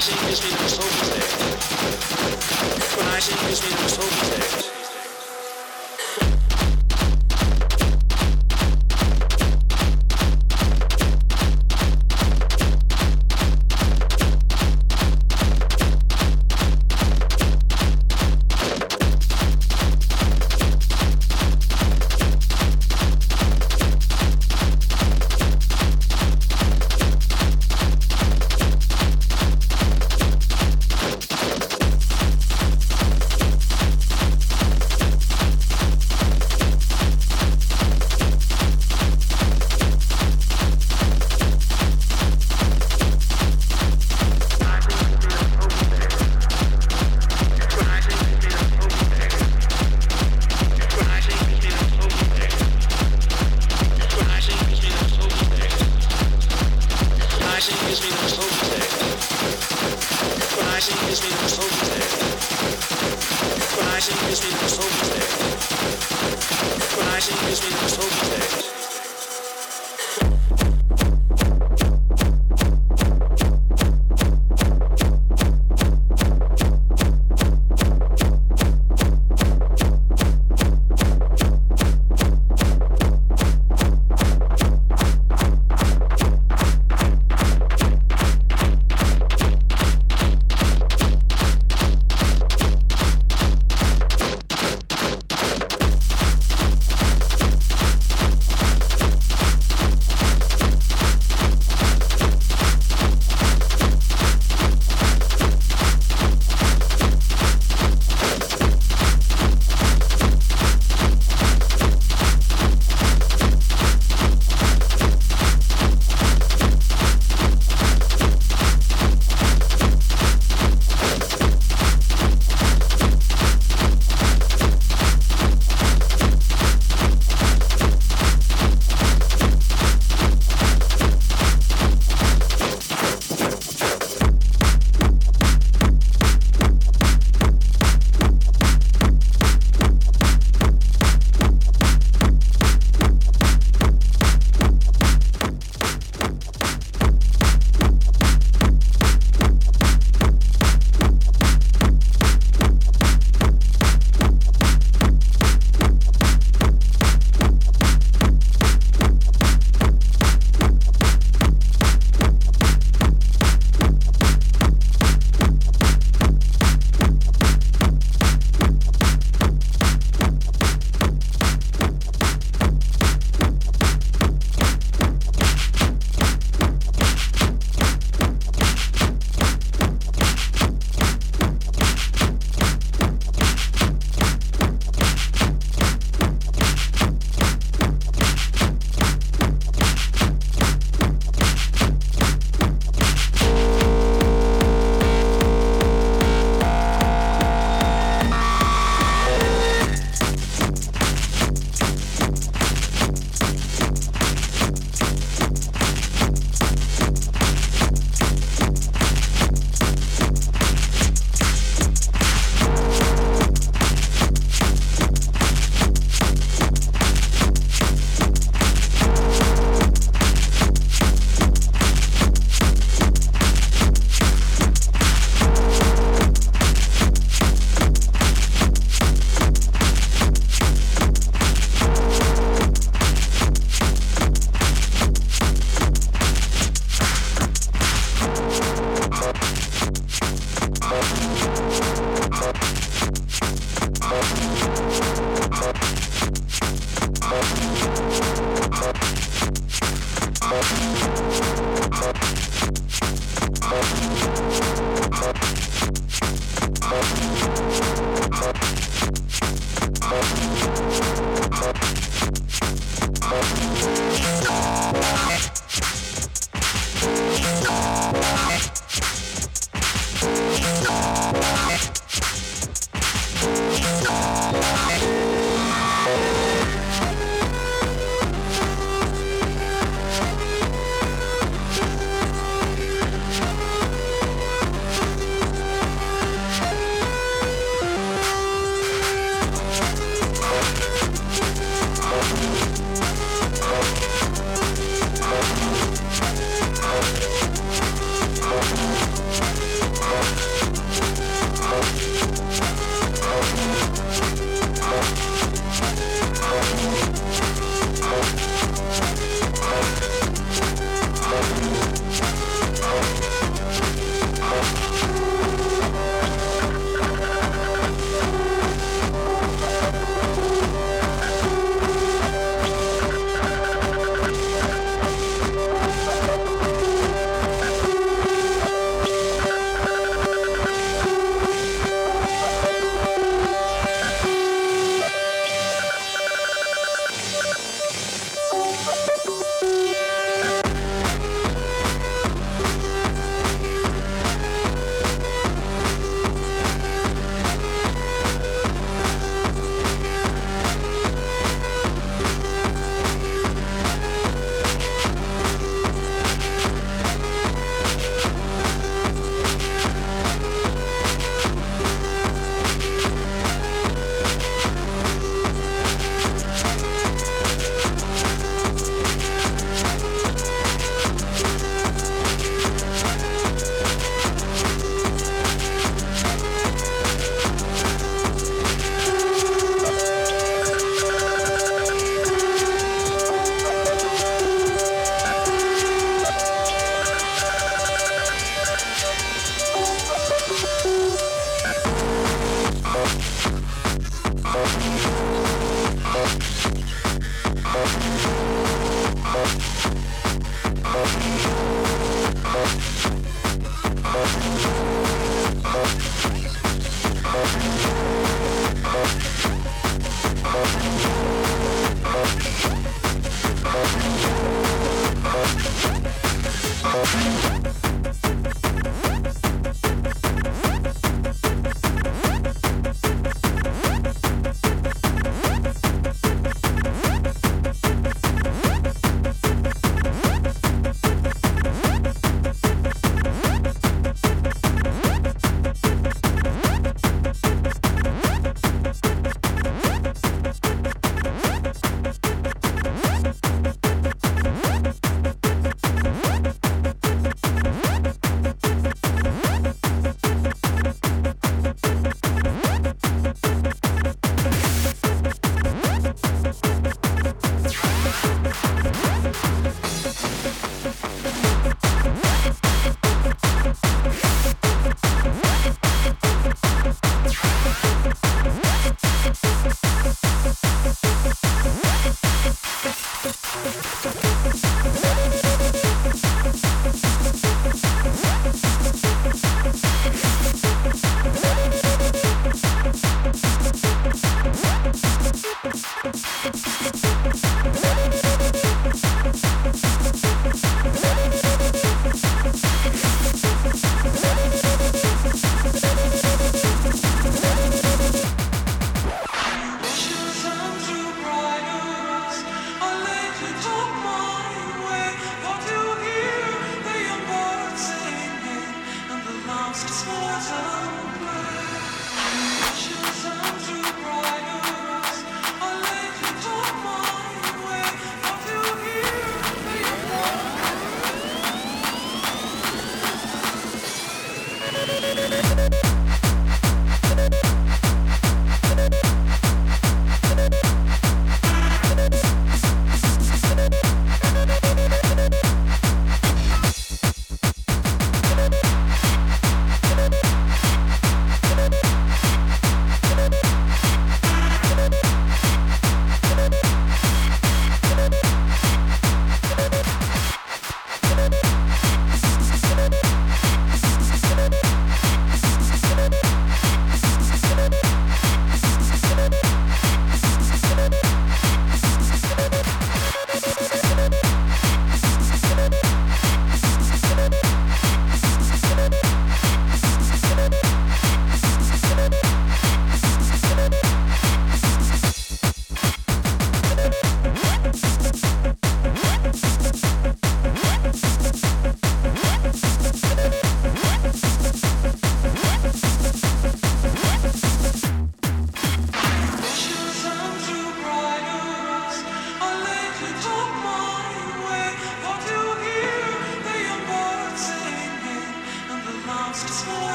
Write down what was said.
Konijntje is weer op school gestegen. Konijntje is weer op school gestegen.